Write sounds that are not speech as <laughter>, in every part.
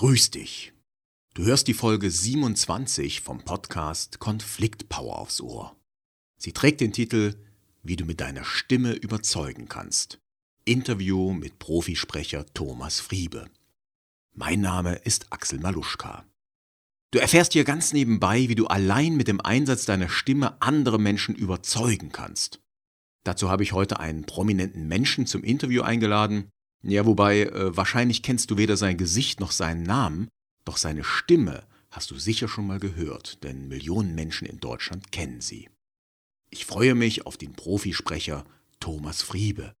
Grüß dich. Du hörst die Folge 27 vom Podcast Konfliktpower aufs Ohr. Sie trägt den Titel Wie du mit deiner Stimme überzeugen kannst. Interview mit Profisprecher Thomas Friebe. Mein Name ist Axel Maluschka. Du erfährst hier ganz nebenbei, wie du allein mit dem Einsatz deiner Stimme andere Menschen überzeugen kannst. Dazu habe ich heute einen prominenten Menschen zum Interview eingeladen. Ja, wobei äh, wahrscheinlich kennst du weder sein Gesicht noch seinen Namen, doch seine Stimme hast du sicher schon mal gehört, denn Millionen Menschen in Deutschland kennen sie. Ich freue mich auf den Profisprecher Thomas Friebe.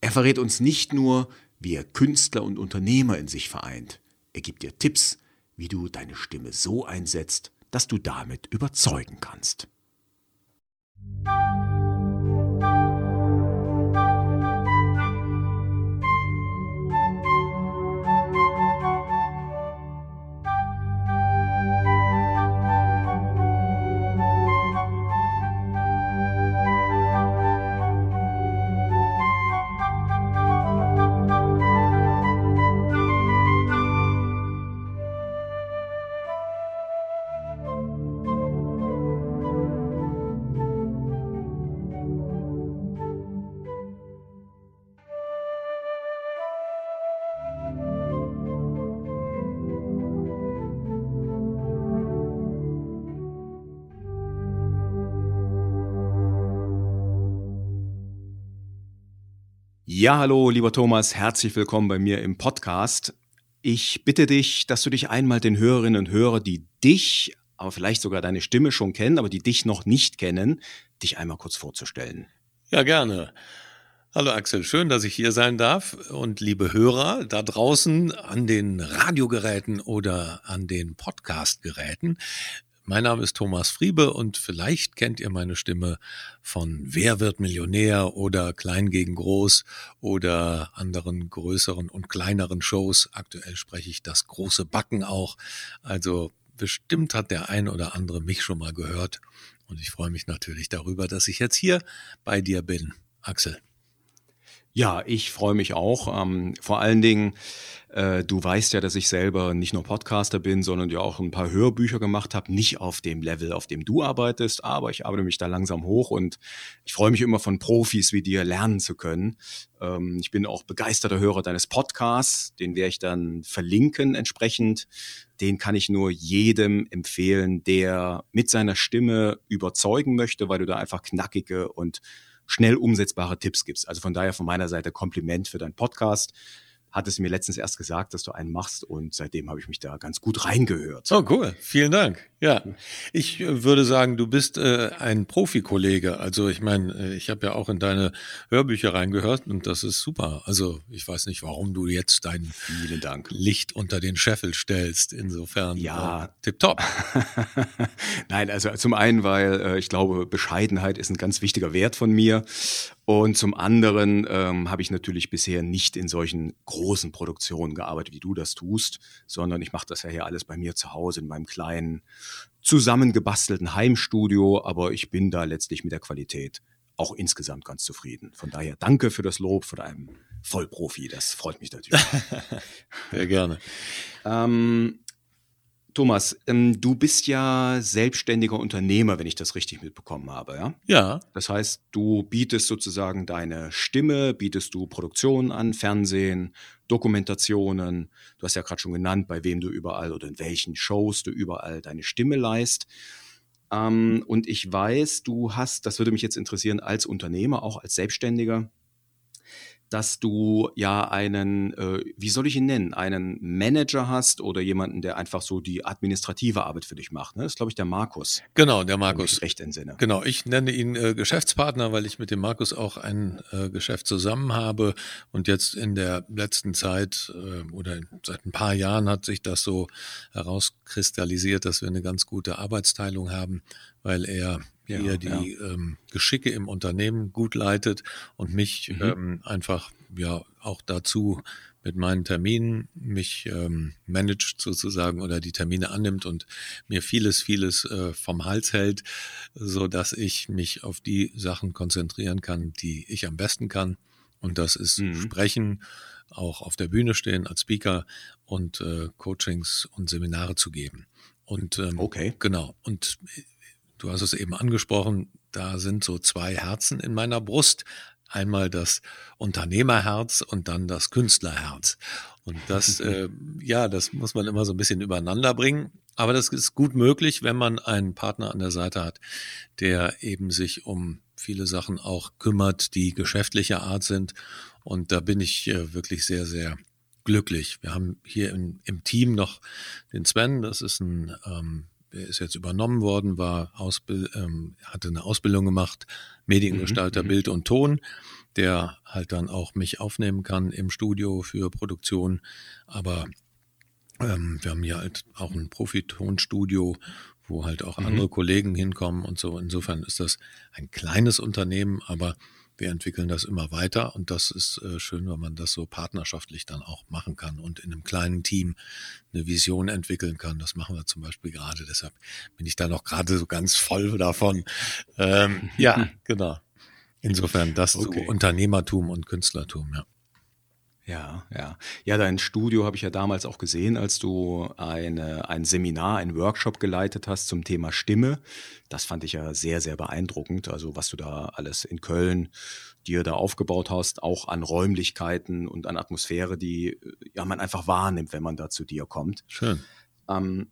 Er verrät uns nicht nur, wie er Künstler und Unternehmer in sich vereint. Er gibt dir Tipps, wie du deine Stimme so einsetzt, dass du damit überzeugen kannst. Ja, hallo, lieber Thomas, herzlich willkommen bei mir im Podcast. Ich bitte dich, dass du dich einmal den Hörerinnen und Hörern, die dich, aber vielleicht sogar deine Stimme schon kennen, aber die dich noch nicht kennen, dich einmal kurz vorzustellen. Ja, gerne. Hallo Axel, schön, dass ich hier sein darf. Und liebe Hörer da draußen an den Radiogeräten oder an den Podcastgeräten, mein Name ist Thomas Friebe und vielleicht kennt ihr meine Stimme von Wer wird Millionär oder Klein gegen Groß oder anderen größeren und kleineren Shows. Aktuell spreche ich das große Backen auch. Also bestimmt hat der ein oder andere mich schon mal gehört und ich freue mich natürlich darüber, dass ich jetzt hier bei dir bin. Axel. Ja, ich freue mich auch. Ähm, vor allen Dingen, äh, du weißt ja, dass ich selber nicht nur Podcaster bin, sondern ja auch ein paar Hörbücher gemacht habe. Nicht auf dem Level, auf dem du arbeitest, aber ich arbeite mich da langsam hoch und ich freue mich immer von Profis wie dir lernen zu können. Ähm, ich bin auch begeisterter Hörer deines Podcasts. Den werde ich dann verlinken entsprechend. Den kann ich nur jedem empfehlen, der mit seiner Stimme überzeugen möchte, weil du da einfach knackige und schnell umsetzbare Tipps gibst. Also von daher von meiner Seite Kompliment für deinen Podcast hat es mir letztens erst gesagt, dass du einen machst und seitdem habe ich mich da ganz gut reingehört. Oh, cool. Vielen Dank. Ja, ich äh, würde sagen, du bist äh, ein Profikollege. Also ich meine, äh, ich habe ja auch in deine Hörbücher reingehört und das ist super. Also ich weiß nicht, warum du jetzt dein Vielen Dank. Licht unter den Scheffel stellst. Insofern ja, äh, tipptopp. <laughs> Nein, also zum einen, weil äh, ich glaube, Bescheidenheit ist ein ganz wichtiger Wert von mir und zum anderen ähm, habe ich natürlich bisher nicht in solchen großen Produktionen gearbeitet, wie du das tust, sondern ich mache das ja hier alles bei mir zu Hause in meinem kleinen, zusammengebastelten Heimstudio. Aber ich bin da letztlich mit der Qualität auch insgesamt ganz zufrieden. Von daher danke für das Lob von einem Vollprofi. Das freut mich natürlich. <laughs> Sehr gerne. Ähm, Thomas, ähm, du bist ja selbstständiger Unternehmer, wenn ich das richtig mitbekommen habe, ja? Ja. Das heißt, du bietest sozusagen deine Stimme, bietest du Produktionen an, Fernsehen, Dokumentationen. Du hast ja gerade schon genannt, bei wem du überall oder in welchen Shows du überall deine Stimme leist. Ähm, und ich weiß, du hast, das würde mich jetzt interessieren, als Unternehmer, auch als Selbstständiger, dass du ja einen, äh, wie soll ich ihn nennen, einen Manager hast oder jemanden, der einfach so die administrative Arbeit für dich macht. Ne? Das ist, glaube ich, der Markus. Genau, der Markus. Ich recht entsinne. Genau, ich nenne ihn äh, Geschäftspartner, weil ich mit dem Markus auch ein äh, Geschäft zusammen habe. Und jetzt in der letzten Zeit äh, oder seit ein paar Jahren hat sich das so herauskristallisiert, dass wir eine ganz gute Arbeitsteilung haben, weil er ja, die ja. ähm, Geschicke im Unternehmen gut leitet und mich mhm. ähm, einfach ja auch dazu mit meinen Terminen mich ähm, managt sozusagen oder die Termine annimmt und mir vieles, vieles äh, vom Hals hält, so dass ich mich auf die Sachen konzentrieren kann, die ich am besten kann. Und das ist mhm. Sprechen, auch auf der Bühne stehen als Speaker und äh, Coachings und Seminare zu geben. Und ähm, okay. genau. Und du hast es eben angesprochen, da sind so zwei Herzen in meiner Brust. Einmal das Unternehmerherz und dann das Künstlerherz. Und das, <laughs> äh, ja, das muss man immer so ein bisschen übereinander bringen. Aber das ist gut möglich, wenn man einen Partner an der Seite hat, der eben sich um viele Sachen auch kümmert, die geschäftlicher Art sind. Und da bin ich äh, wirklich sehr, sehr glücklich. Wir haben hier im, im Team noch den Sven, das ist ein, ähm, ist jetzt übernommen worden, war Ausbild, ähm, hatte eine Ausbildung gemacht, Mediengestalter, mhm. Bild und Ton, der halt dann auch mich aufnehmen kann im Studio für Produktion. Aber ähm, wir haben hier halt auch ein Profitonstudio, wo halt auch mhm. andere Kollegen hinkommen und so. Insofern ist das ein kleines Unternehmen, aber wir entwickeln das immer weiter und das ist äh, schön, wenn man das so partnerschaftlich dann auch machen kann und in einem kleinen Team eine Vision entwickeln kann. Das machen wir zum Beispiel gerade, deshalb bin ich da noch gerade so ganz voll davon. Ähm, ja, <laughs> genau. Insofern das okay. so Unternehmertum und Künstlertum, ja. Ja, ja. Ja, dein Studio habe ich ja damals auch gesehen, als du eine, ein Seminar, einen Workshop geleitet hast zum Thema Stimme. Das fand ich ja sehr, sehr beeindruckend. Also was du da alles in Köln dir da aufgebaut hast, auch an Räumlichkeiten und an Atmosphäre, die ja man einfach wahrnimmt, wenn man da zu dir kommt. Schön. Ähm,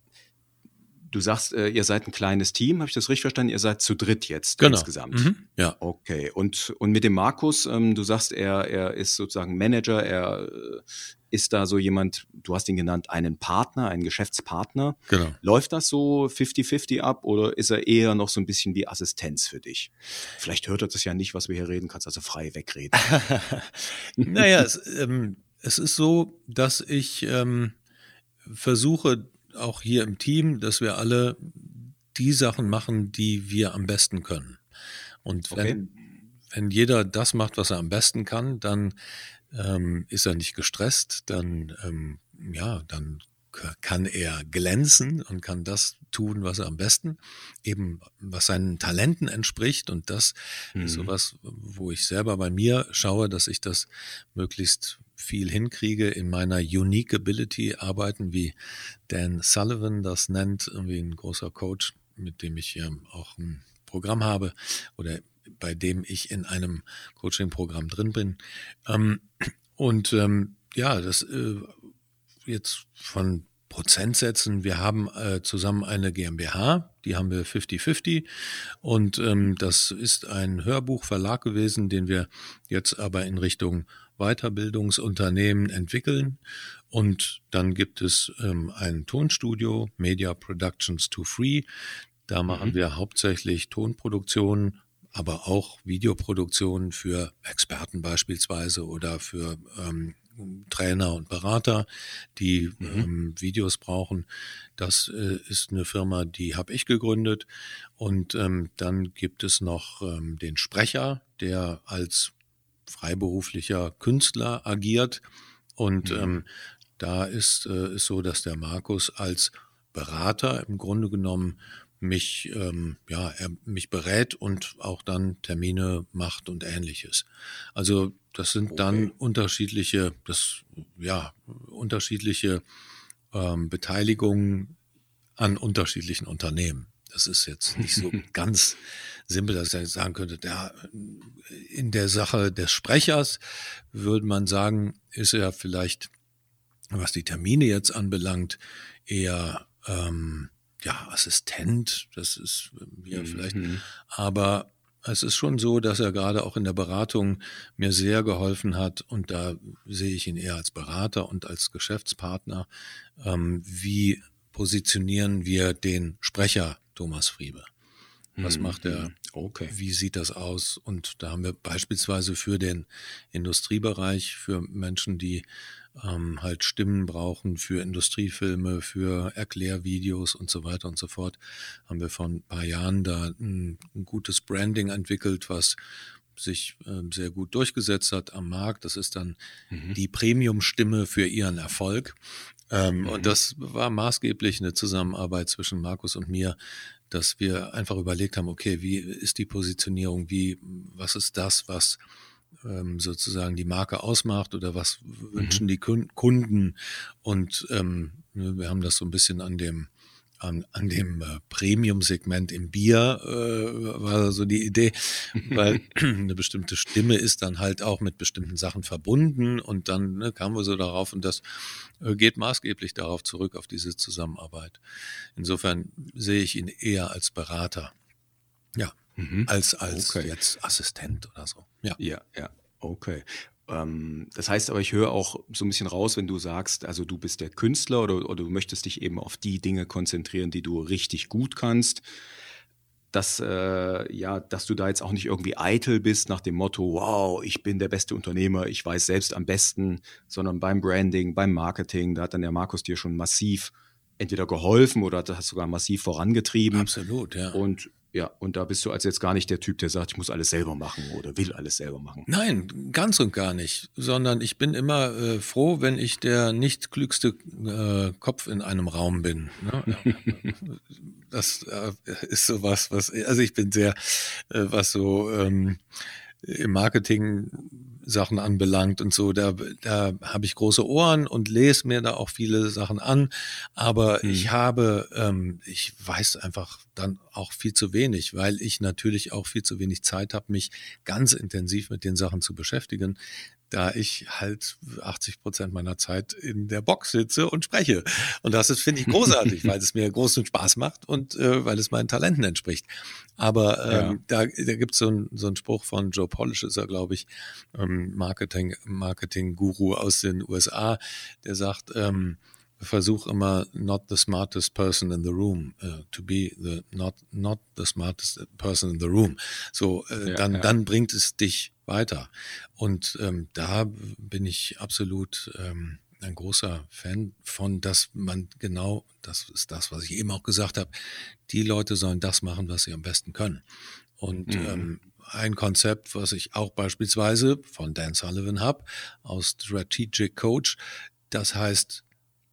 Du sagst, äh, ihr seid ein kleines Team, habe ich das richtig verstanden? Ihr seid zu dritt jetzt genau. insgesamt. Mhm. Ja. Okay. Und, und mit dem Markus, ähm, du sagst, er, er ist sozusagen Manager, er äh, ist da so jemand, du hast ihn genannt, einen Partner, einen Geschäftspartner. Genau. Läuft das so 50-50 ab oder ist er eher noch so ein bisschen wie Assistenz für dich? Vielleicht hört er das ja nicht, was wir hier reden, kannst also frei wegreden. <laughs> naja, es, ähm, es ist so, dass ich ähm, versuche, auch hier im Team, dass wir alle die Sachen machen, die wir am besten können. Und wenn, okay. wenn jeder das macht, was er am besten kann, dann ähm, ist er nicht gestresst, dann, ähm, ja, dann kann er glänzen und kann das tun, was er am besten, eben was seinen Talenten entspricht. Und das mhm. ist sowas, wo ich selber bei mir schaue, dass ich das möglichst viel hinkriege, in meiner Unique Ability arbeiten, wie Dan Sullivan das nennt, irgendwie ein großer Coach, mit dem ich ja auch ein Programm habe oder bei dem ich in einem Coaching-Programm drin bin. Ähm, und ähm, ja, das äh, jetzt von Prozentsätzen. Wir haben äh, zusammen eine GmbH, die haben wir 50-50 und ähm, das ist ein Hörbuchverlag gewesen, den wir jetzt aber in Richtung Weiterbildungsunternehmen entwickeln. Und dann gibt es ähm, ein Tonstudio, Media Productions to Free. Da machen mhm. wir hauptsächlich Tonproduktionen, aber auch Videoproduktionen für Experten beispielsweise oder für ähm, Trainer und Berater, die mhm. ähm, Videos brauchen. Das äh, ist eine Firma, die habe ich gegründet. Und ähm, dann gibt es noch ähm, den Sprecher, der als freiberuflicher Künstler agiert. Und mhm. ähm, da ist es äh, so, dass der Markus als Berater im Grunde genommen mich, ähm, ja, er mich berät und auch dann Termine macht und ähnliches. Also das sind okay. dann unterschiedliche, das, ja, unterschiedliche ähm, Beteiligungen an unterschiedlichen Unternehmen. Das ist jetzt nicht so <laughs> ganz simpel, dass ich sagen könnte, ja, in der Sache des Sprechers würde man sagen, ist er vielleicht, was die Termine jetzt anbelangt, eher ähm, ja, Assistent, das ist mir mhm. vielleicht, aber es ist schon so, dass er gerade auch in der Beratung mir sehr geholfen hat und da sehe ich ihn eher als Berater und als Geschäftspartner. Ähm, wie positionieren wir den Sprecher Thomas Friebe? Was mhm. macht er? Okay. Wie sieht das aus? Und da haben wir beispielsweise für den Industriebereich, für Menschen, die ähm, halt Stimmen brauchen für Industriefilme, für Erklärvideos und so weiter und so fort, haben wir vor ein paar Jahren da ein, ein gutes Branding entwickelt, was sich äh, sehr gut durchgesetzt hat am Markt. Das ist dann mhm. die Premium-Stimme für ihren Erfolg. Ähm, mhm. Und das war maßgeblich eine Zusammenarbeit zwischen Markus und mir, dass wir einfach überlegt haben, okay, wie ist die Positionierung, wie, was ist das, was ähm, sozusagen die Marke ausmacht oder was wünschen mhm. die Kunden. Und ähm, ne, wir haben das so ein bisschen an dem an, an dem äh, Premium-Segment im Bier äh, war so die Idee, weil <laughs> <clears throat> eine bestimmte Stimme ist dann halt auch mit bestimmten Sachen verbunden und dann ne, kamen wir so darauf und das äh, geht maßgeblich darauf zurück, auf diese Zusammenarbeit. Insofern sehe ich ihn eher als Berater. Ja, mhm. als, als okay. jetzt Assistent oder so. Ja, ja, ja. Okay. Ähm, das heißt aber, ich höre auch so ein bisschen raus, wenn du sagst, also du bist der Künstler oder, oder du möchtest dich eben auf die Dinge konzentrieren, die du richtig gut kannst. Dass, äh, ja, dass du da jetzt auch nicht irgendwie eitel bist nach dem Motto, wow, ich bin der beste Unternehmer, ich weiß selbst am besten, sondern beim Branding, beim Marketing, da hat dann der Markus dir schon massiv entweder geholfen oder hat das sogar massiv vorangetrieben. Absolut, ja. Und ja, und da bist du also jetzt gar nicht der Typ, der sagt, ich muss alles selber machen oder will alles selber machen. Nein, ganz und gar nicht, sondern ich bin immer äh, froh, wenn ich der nicht klügste äh, Kopf in einem Raum bin. Ne? <laughs> das äh, ist sowas, was, also ich bin sehr, äh, was so ähm, im Marketing Sachen anbelangt und so, da, da habe ich große Ohren und lese mir da auch viele Sachen an. Aber hm. ich habe, ähm, ich weiß einfach dann auch viel zu wenig, weil ich natürlich auch viel zu wenig Zeit habe, mich ganz intensiv mit den Sachen zu beschäftigen da ich halt 80 Prozent meiner Zeit in der Box sitze und spreche. Und das ist, finde ich, großartig, <laughs> weil es mir großen Spaß macht und äh, weil es meinen Talenten entspricht. Aber ähm, ja. da, da gibt so es so einen Spruch von Joe Polish, ist er, glaube ich, ähm, Marketing, Marketing-Guru aus den USA, der sagt, ähm, versuch immer not the smartest person in the room uh, to be the not not the smartest person in the room so äh, ja, dann ja. dann bringt es dich weiter und ähm, da bin ich absolut ähm, ein großer Fan von, dass man genau, das ist das, was ich eben auch gesagt habe, die Leute sollen das machen, was sie am besten können. Und mhm. ähm, ein Konzept, was ich auch beispielsweise von Dan Sullivan habe, aus Strategic Coach, das heißt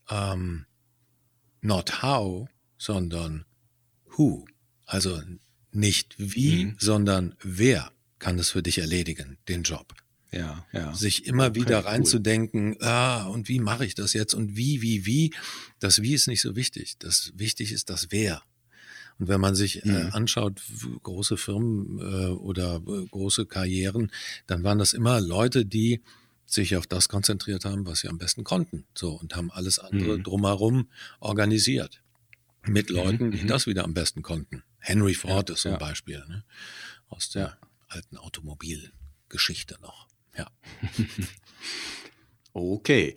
ähm, not how, sondern who. Also nicht wie, mhm. sondern wer kann es für dich erledigen, den Job. Ja, ja. Sich immer okay, wieder reinzudenken, cool. ah, und wie mache ich das jetzt und wie, wie, wie. Das Wie ist nicht so wichtig. Das wichtig ist das Wer. Und wenn man sich äh, mhm. äh, anschaut, große Firmen äh, oder äh, große Karrieren, dann waren das immer Leute, die sich auf das konzentriert haben, was sie am besten konnten. So und haben alles andere mhm. drumherum organisiert. Mit mhm, Leuten, die mhm. das wieder am besten konnten. Henry Ford ja, ist so ein ja. Beispiel ne? aus der. Alten Automobilgeschichte noch. Ja. <laughs> okay.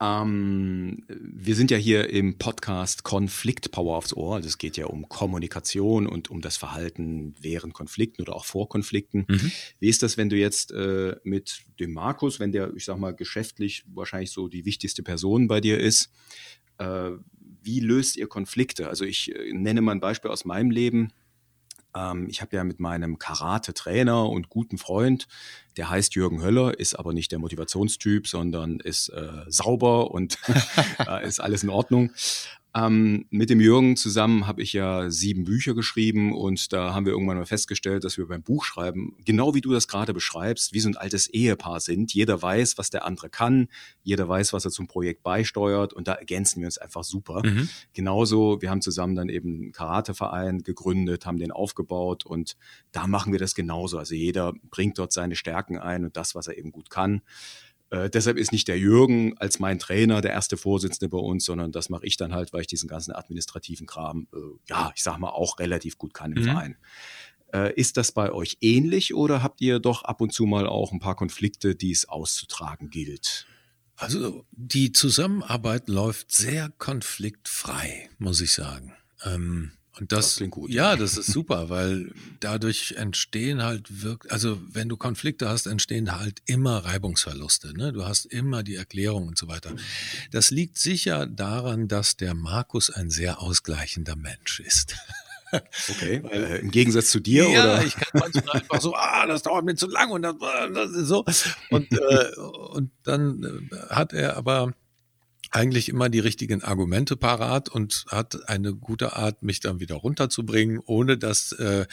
Ähm, wir sind ja hier im Podcast Konflikt Power aufs Ohr. Also es geht ja um Kommunikation und um das Verhalten während Konflikten oder auch vor Konflikten. Mhm. Wie ist das, wenn du jetzt äh, mit dem Markus, wenn der, ich sag mal, geschäftlich wahrscheinlich so die wichtigste Person bei dir ist, äh, wie löst ihr Konflikte? Also ich äh, nenne mal ein Beispiel aus meinem Leben. Ähm, ich habe ja mit meinem Karate-Trainer und guten Freund, der heißt Jürgen Höller, ist aber nicht der Motivationstyp, sondern ist äh, sauber und <laughs> ist alles in Ordnung. Ähm, mit dem Jürgen zusammen habe ich ja sieben Bücher geschrieben und da haben wir irgendwann mal festgestellt, dass wir beim Buchschreiben, genau wie du das gerade beschreibst, wie so ein altes Ehepaar sind. Jeder weiß, was der andere kann, jeder weiß, was er zum Projekt beisteuert und da ergänzen wir uns einfach super. Mhm. Genauso, wir haben zusammen dann eben einen Karateverein gegründet, haben den aufgebaut und da machen wir das genauso. Also jeder bringt dort seine Stärken ein und das, was er eben gut kann. Äh, deshalb ist nicht der Jürgen als mein Trainer der erste Vorsitzende bei uns, sondern das mache ich dann halt, weil ich diesen ganzen administrativen Kram, äh, ja, ich sag mal, auch relativ gut kann im mhm. Verein. Äh, ist das bei euch ähnlich oder habt ihr doch ab und zu mal auch ein paar Konflikte, die es auszutragen gilt? Also die Zusammenarbeit läuft sehr konfliktfrei, muss ich sagen. Ähm, und das, das klingt gut. Ja, das ist super, weil dadurch entstehen halt wirklich, also wenn du Konflikte hast, entstehen halt immer Reibungsverluste. Ne? Du hast immer die Erklärung und so weiter. Das liegt sicher daran, dass der Markus ein sehr ausgleichender Mensch ist. Okay, <laughs> äh, im Gegensatz zu dir, ja, oder? ich kann manchmal einfach so, ah, das dauert mir zu lang und das, das ist so. Und, äh, und dann äh, hat er aber eigentlich immer die richtigen Argumente parat und hat eine gute Art, mich dann wieder runterzubringen, ohne dass äh,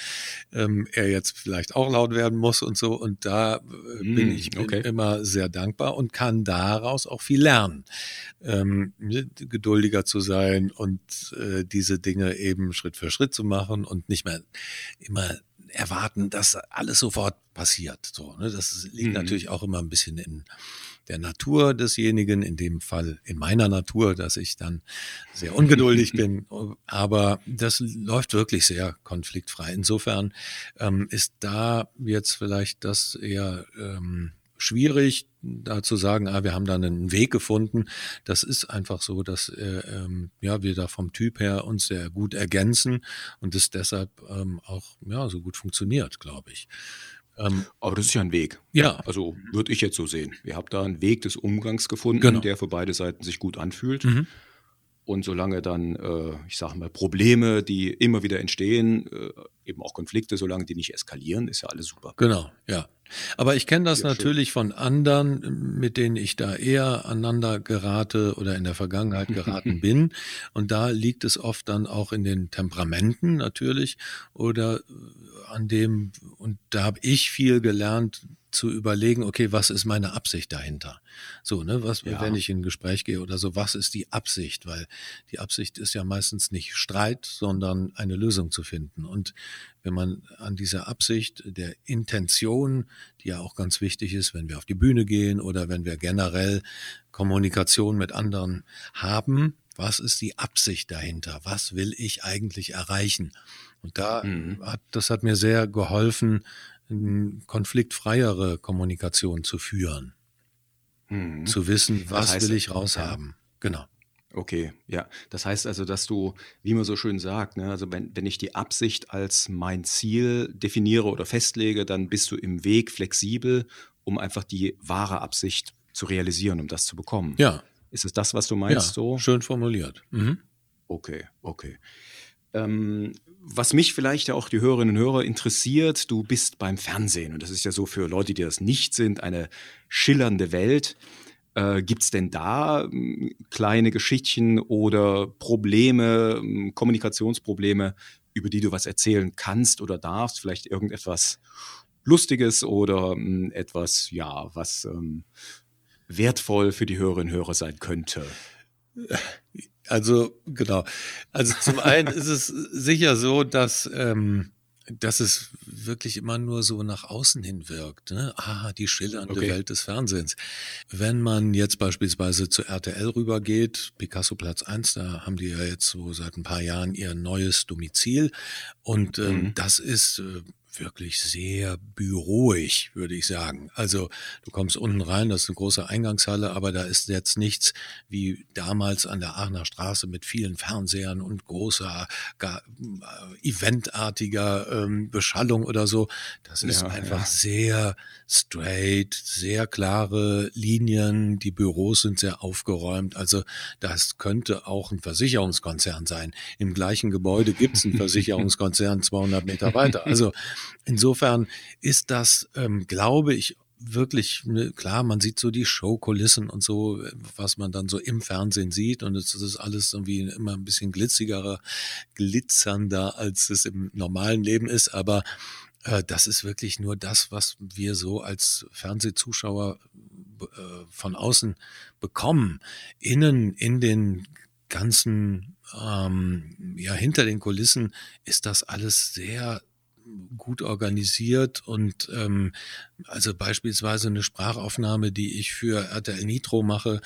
ähm, er jetzt vielleicht auch laut werden muss und so. Und da mm, bin ich okay. immer sehr dankbar und kann daraus auch viel lernen, ähm, geduldiger zu sein und äh, diese Dinge eben Schritt für Schritt zu machen und nicht mehr immer erwarten, dass alles sofort passiert. So, ne? Das liegt mhm. natürlich auch immer ein bisschen in der Natur desjenigen, in dem Fall in meiner Natur, dass ich dann sehr ungeduldig bin. <laughs> Aber das läuft wirklich sehr konfliktfrei. Insofern ähm, ist da jetzt vielleicht das eher ähm, schwierig, da zu sagen, ah, wir haben da einen Weg gefunden. Das ist einfach so, dass äh, ähm, ja, wir da vom Typ her uns sehr gut ergänzen und es deshalb ähm, auch ja, so gut funktioniert, glaube ich. Ähm, Aber das ist ja ein Weg. Ja. Also würde ich jetzt so sehen. Ihr habt da einen Weg des Umgangs gefunden, genau. der für beide Seiten sich gut anfühlt. Mhm. Und solange dann, äh, ich sage mal, Probleme, die immer wieder entstehen, äh, eben auch Konflikte, solange die nicht eskalieren, ist ja alles super. Genau, ja. Aber ich kenne das ja, natürlich schön. von anderen, mit denen ich da eher aneinander gerate oder in der Vergangenheit geraten <laughs> bin. Und da liegt es oft dann auch in den Temperamenten natürlich oder an dem, und da habe ich viel gelernt, zu überlegen, okay, was ist meine Absicht dahinter? So, ne, was, ja. wenn ich in ein Gespräch gehe oder so, was ist die Absicht? Weil die Absicht ist ja meistens nicht Streit, sondern eine Lösung zu finden. Und wenn man an dieser Absicht der Intention, die ja auch ganz wichtig ist, wenn wir auf die Bühne gehen oder wenn wir generell Kommunikation mit anderen haben, was ist die Absicht dahinter? Was will ich eigentlich erreichen? Und da mhm. hat, das hat mir sehr geholfen, konfliktfreiere Kommunikation zu führen. Mhm. Zu wissen, was das heißt, will ich raushaben. Genau. Okay, ja. Das heißt also, dass du, wie man so schön sagt, ne, also wenn, wenn ich die Absicht als mein Ziel definiere oder festlege, dann bist du im Weg flexibel, um einfach die wahre Absicht zu realisieren, um das zu bekommen. Ja. Ist es das, was du meinst? Ja, so? schön formuliert. Mhm. Okay, okay. Ähm, was mich vielleicht auch die Hörerinnen und Hörer interessiert, du bist beim Fernsehen und das ist ja so für Leute, die das nicht sind, eine schillernde Welt. Äh, Gibt es denn da äh, kleine Geschichtchen oder Probleme, äh, Kommunikationsprobleme, über die du was erzählen kannst oder darfst? Vielleicht irgendetwas Lustiges oder ähm, etwas, ja, was ähm, wertvoll für die Hörerinnen und Hörer sein könnte? Also genau. Also zum einen ist es sicher so, dass ähm, dass es wirklich immer nur so nach außen hin wirkt. Ne? Ah, die schillernde okay. Welt des Fernsehens. Wenn man jetzt beispielsweise zu RTL rübergeht, Picasso Platz 1, da haben die ja jetzt so seit ein paar Jahren ihr neues Domizil. Und ähm, mhm. das ist äh, wirklich sehr büroig, würde ich sagen. Also du kommst unten rein, das ist eine große Eingangshalle, aber da ist jetzt nichts wie damals an der Aachener Straße mit vielen Fernsehern und großer, gar, äh, eventartiger ähm, Beschallung oder so. Das ist ja, einfach ja. sehr straight, sehr klare Linien. Die Büros sind sehr aufgeräumt. Also das könnte auch ein Versicherungskonzern sein. Im gleichen Gebäude gibt es einen <laughs> Versicherungskonzern 200 Meter weiter. Also Insofern ist das, ähm, glaube ich, wirklich, ne, klar, man sieht so die Showkulissen und so, was man dann so im Fernsehen sieht und es ist alles irgendwie immer ein bisschen glitzigerer, glitzernder, als es im normalen Leben ist, aber das ist wirklich nur das, was wir so als Fernsehzuschauer äh, von außen bekommen. Innen in den ganzen, ähm, ja, hinter den Kulissen ist das alles sehr gut organisiert und ähm, also beispielsweise eine Sprachaufnahme, die ich für RTL Nitro mache,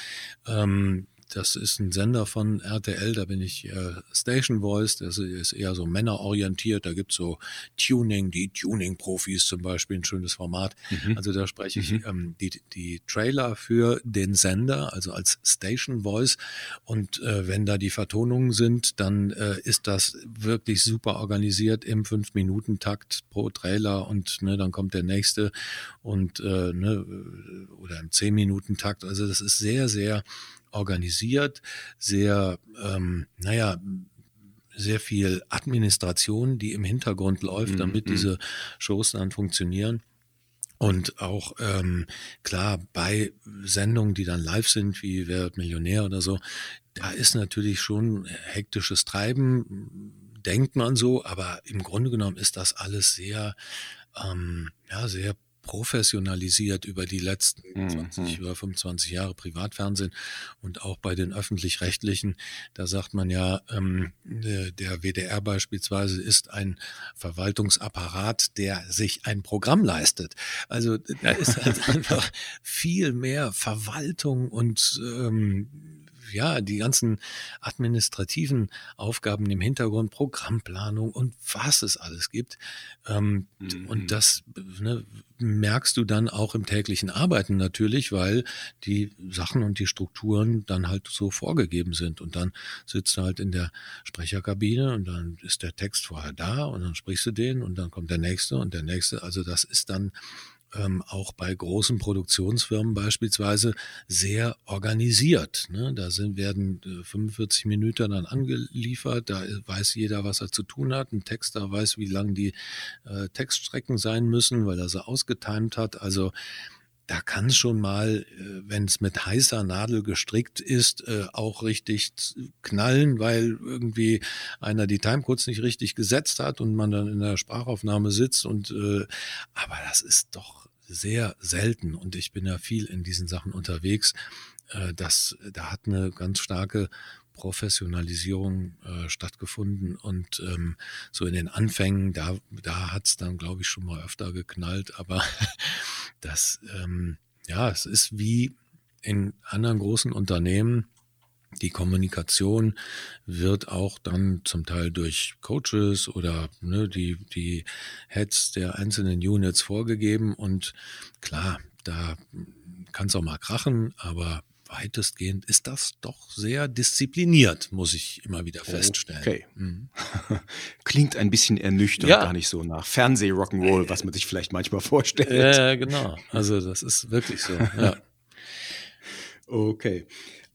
ähm, das ist ein Sender von RTL, da bin ich äh, Station Voice, das ist eher so männerorientiert. Da gibt's so Tuning, die Tuning-Profis zum Beispiel, ein schönes Format. Mhm. Also da spreche ich mhm. ähm, die, die Trailer für den Sender, also als Station Voice. Und äh, wenn da die Vertonungen sind, dann äh, ist das wirklich super organisiert im Fünf-Minuten-Takt pro Trailer und ne, dann kommt der nächste und äh, ne, oder im Zehn-Minuten-Takt. Also das ist sehr, sehr organisiert, sehr, ähm, naja, sehr viel Administration, die im Hintergrund läuft, damit mhm. diese Shows dann funktionieren. Und auch ähm, klar bei Sendungen, die dann live sind, wie Wer wird Millionär oder so, da ist natürlich schon hektisches Treiben, denkt man so, aber im Grunde genommen ist das alles sehr, ähm, ja, sehr professionalisiert über die letzten 20 mhm. oder 25 Jahre Privatfernsehen und auch bei den öffentlich-rechtlichen. Da sagt man ja, ähm, der WDR beispielsweise ist ein Verwaltungsapparat, der sich ein Programm leistet. Also da ist halt <laughs> einfach viel mehr Verwaltung und ähm, ja, die ganzen administrativen Aufgaben im Hintergrund, Programmplanung und was es alles gibt. Ähm, mhm. Und das ne, merkst du dann auch im täglichen Arbeiten natürlich, weil die Sachen und die Strukturen dann halt so vorgegeben sind. Und dann sitzt du halt in der Sprecherkabine und dann ist der Text vorher da und dann sprichst du den und dann kommt der nächste und der nächste. Also das ist dann ähm, auch bei großen Produktionsfirmen beispielsweise sehr organisiert. Ne? Da sind, werden äh, 45 Minuten dann angeliefert, da weiß jeder, was er zu tun hat. Ein Texter weiß, wie lang die äh, Textstrecken sein müssen, weil er sie ausgetimt hat. Also da kann es schon mal, äh, wenn es mit heißer Nadel gestrickt ist, äh, auch richtig knallen, weil irgendwie einer die Timecodes nicht richtig gesetzt hat und man dann in der Sprachaufnahme sitzt und äh, aber das ist doch sehr selten und ich bin ja viel in diesen Sachen unterwegs. Das, da hat eine ganz starke Professionalisierung äh, stattgefunden und ähm, so in den Anfängen, da, da hat es dann, glaube ich, schon mal öfter geknallt, aber <laughs> das, ähm, ja, es ist wie in anderen großen Unternehmen, die Kommunikation wird auch dann zum Teil durch Coaches oder ne, die, die Heads der einzelnen Units vorgegeben. Und klar, da kann es auch mal krachen, aber weitestgehend ist das doch sehr diszipliniert, muss ich immer wieder feststellen. Okay. Mhm. <laughs> Klingt ein bisschen ernüchternd, ja. gar nicht so nach Fernseh-Rock'n'Roll, was man sich vielleicht manchmal <laughs> vorstellt. Ja, genau. Also das ist wirklich so. Ja. <laughs> okay.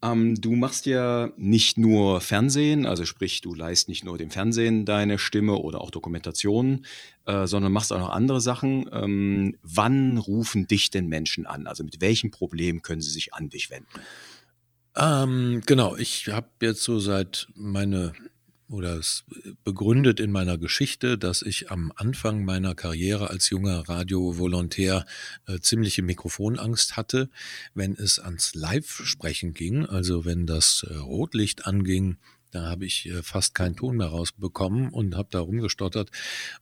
Ähm, du machst ja nicht nur Fernsehen, also sprich, du leist nicht nur dem Fernsehen deine Stimme oder auch Dokumentationen, äh, sondern machst auch noch andere Sachen. Ähm, wann rufen dich denn Menschen an? Also mit welchem Problem können sie sich an dich wenden? Ähm, genau, ich habe jetzt so seit meine oder es begründet in meiner Geschichte, dass ich am Anfang meiner Karriere als junger Radiovolontär äh, ziemliche Mikrofonangst hatte, wenn es ans Live-Sprechen ging, also wenn das äh, Rotlicht anging, da habe ich äh, fast keinen Ton mehr rausbekommen und habe da rumgestottert.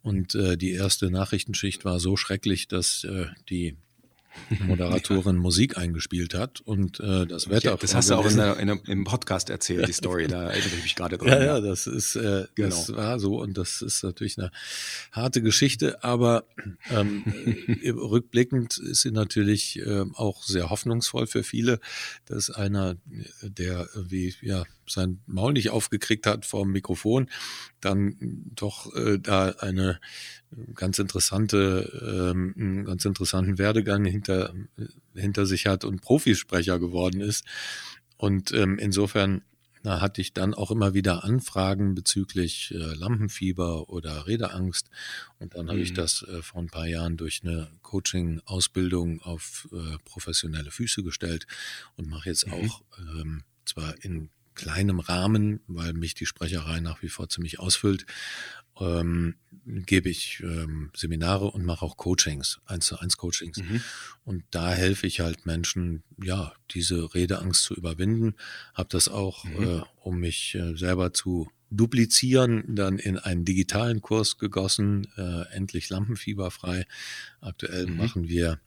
Und äh, die erste Nachrichtenschicht war so schrecklich, dass äh, die Moderatorin Musik eingespielt hat und äh, das Wetter. Ja, das hast du auch in der, in der, im Podcast erzählt, die Story, da <laughs> erinnere ich mich gerade dran. Ja, ja, das ist, äh, genau. das war so und das ist natürlich eine harte Geschichte, aber ähm, äh, <laughs> rückblickend ist sie natürlich äh, auch sehr hoffnungsvoll für viele, dass einer, der wie ja sein Maul nicht aufgekriegt hat vor dem Mikrofon, dann doch äh, da eine ganz interessante, ähm, einen ganz interessanten Werdegang hinter, hinter sich hat und Profisprecher geworden ist. Und ähm, insofern na, hatte ich dann auch immer wieder Anfragen bezüglich äh, Lampenfieber oder Redeangst. Und dann mhm. habe ich mhm. das äh, vor ein paar Jahren durch eine Coaching-Ausbildung auf äh, professionelle Füße gestellt und mache jetzt mhm. auch ähm, zwar in kleinem Rahmen, weil mich die Sprecherei nach wie vor ziemlich ausfüllt, ähm, gebe ich ähm, Seminare und mache auch Coachings, eins zu eins Coachings. Mhm. Und da helfe ich halt Menschen, ja, diese Redeangst zu überwinden. Habe das auch, mhm. äh, um mich äh, selber zu duplizieren, dann in einen digitalen Kurs gegossen, äh, endlich lampenfieberfrei. Aktuell mhm. machen wir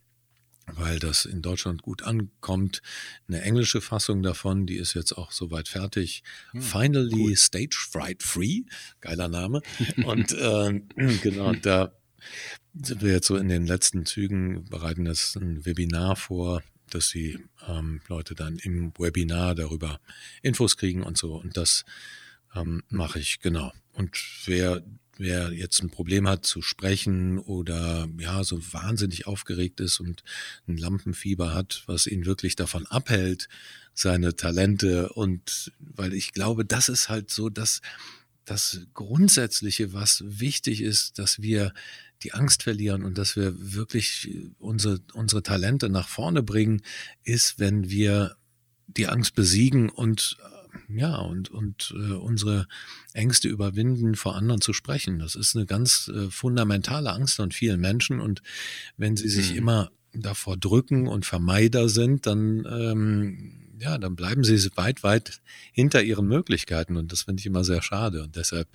weil das in Deutschland gut ankommt. Eine englische Fassung davon, die ist jetzt auch soweit fertig. Hm, Finally cool. Stage Fright Free, geiler Name. <laughs> Und äh, <clears throat> genau, da sind wir jetzt so in den letzten Zügen, bereiten das ein Webinar vor, dass die ähm, Leute dann im Webinar darüber Infos kriegen und so. Und das ähm, mache ich genau. Und wer wer jetzt ein Problem hat zu sprechen oder ja, so wahnsinnig aufgeregt ist und ein Lampenfieber hat, was ihn wirklich davon abhält, seine Talente und weil ich glaube, das ist halt so, dass das Grundsätzliche, was wichtig ist, dass wir die Angst verlieren und dass wir wirklich unsere, unsere Talente nach vorne bringen, ist, wenn wir die Angst besiegen und ja, und, und äh, unsere Ängste überwinden, vor anderen zu sprechen. Das ist eine ganz äh, fundamentale Angst von vielen Menschen. Und wenn sie sich mhm. immer davor drücken und Vermeider sind, dann, ähm, ja, dann bleiben sie weit, weit hinter ihren Möglichkeiten. Und das finde ich immer sehr schade. Und deshalb